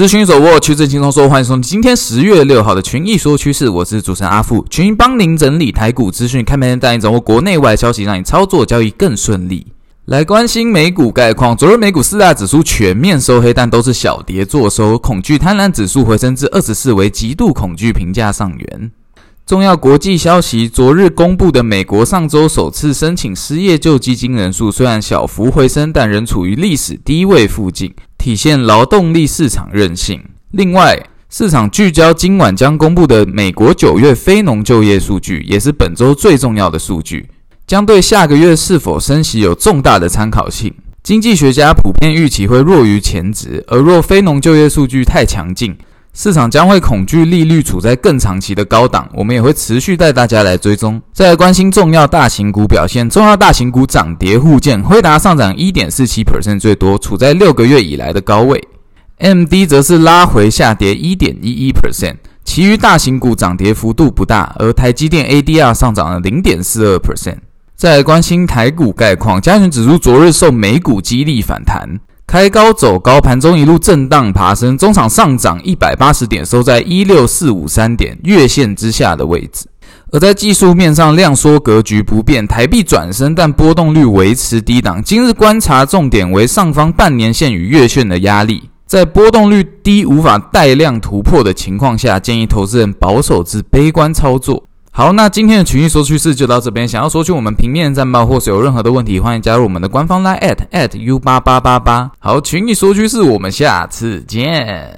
资讯手握趋势轻松说，欢迎收听今天十月六号的群益说趋势，我是主持人阿富，群帮您整理台股资讯，开盘带你掌握国内外消息，让你操作交易更顺利。来关心美股概况，昨日美股四大指数全面收黑，但都是小跌作收，恐惧贪婪指数回升至二十四，为极度恐惧评价上缘。重要国际消息，昨日公布的美国上周首次申请失业救济金人数虽然小幅回升，但仍处于历史低位附近。体现劳动力市场韧性。另外，市场聚焦今晚将公布的美国九月非农就业数据，也是本周最重要的数据，将对下个月是否升息有重大的参考性。经济学家普遍预期会弱于前值，而若非农就业数据太强劲，市场将会恐惧利率处在更长期的高档。我们也会持续带大家来追踪。再来关心重要大型股表现，重要大型股涨跌互见，辉达上涨一点四七 percent 最多，处在六个月以来的高位。，MD 则是拉回下跌一点一一 percent，其余大型股涨跌幅度不大，而台积电 ADR 上涨了零点四二 percent。再来关心台股概况，加权指数昨日受美股激励反弹。开高走高，盘中一路震荡爬升，中场上涨一百八十点，收在一六四五三点，月线之下的位置。而在技术面上，量缩格局不变，台币转升，但波动率维持低档。今日观察重点为上方半年线与月线的压力，在波动率低、无法带量突破的情况下，建议投资人保守至悲观操作。好，那今天的群益说趋势就到这边。想要索取我们平面战报，或是有任何的问题，欢迎加入我们的官方 line at at u 八八八八。好，群益说趋势，我们下次见。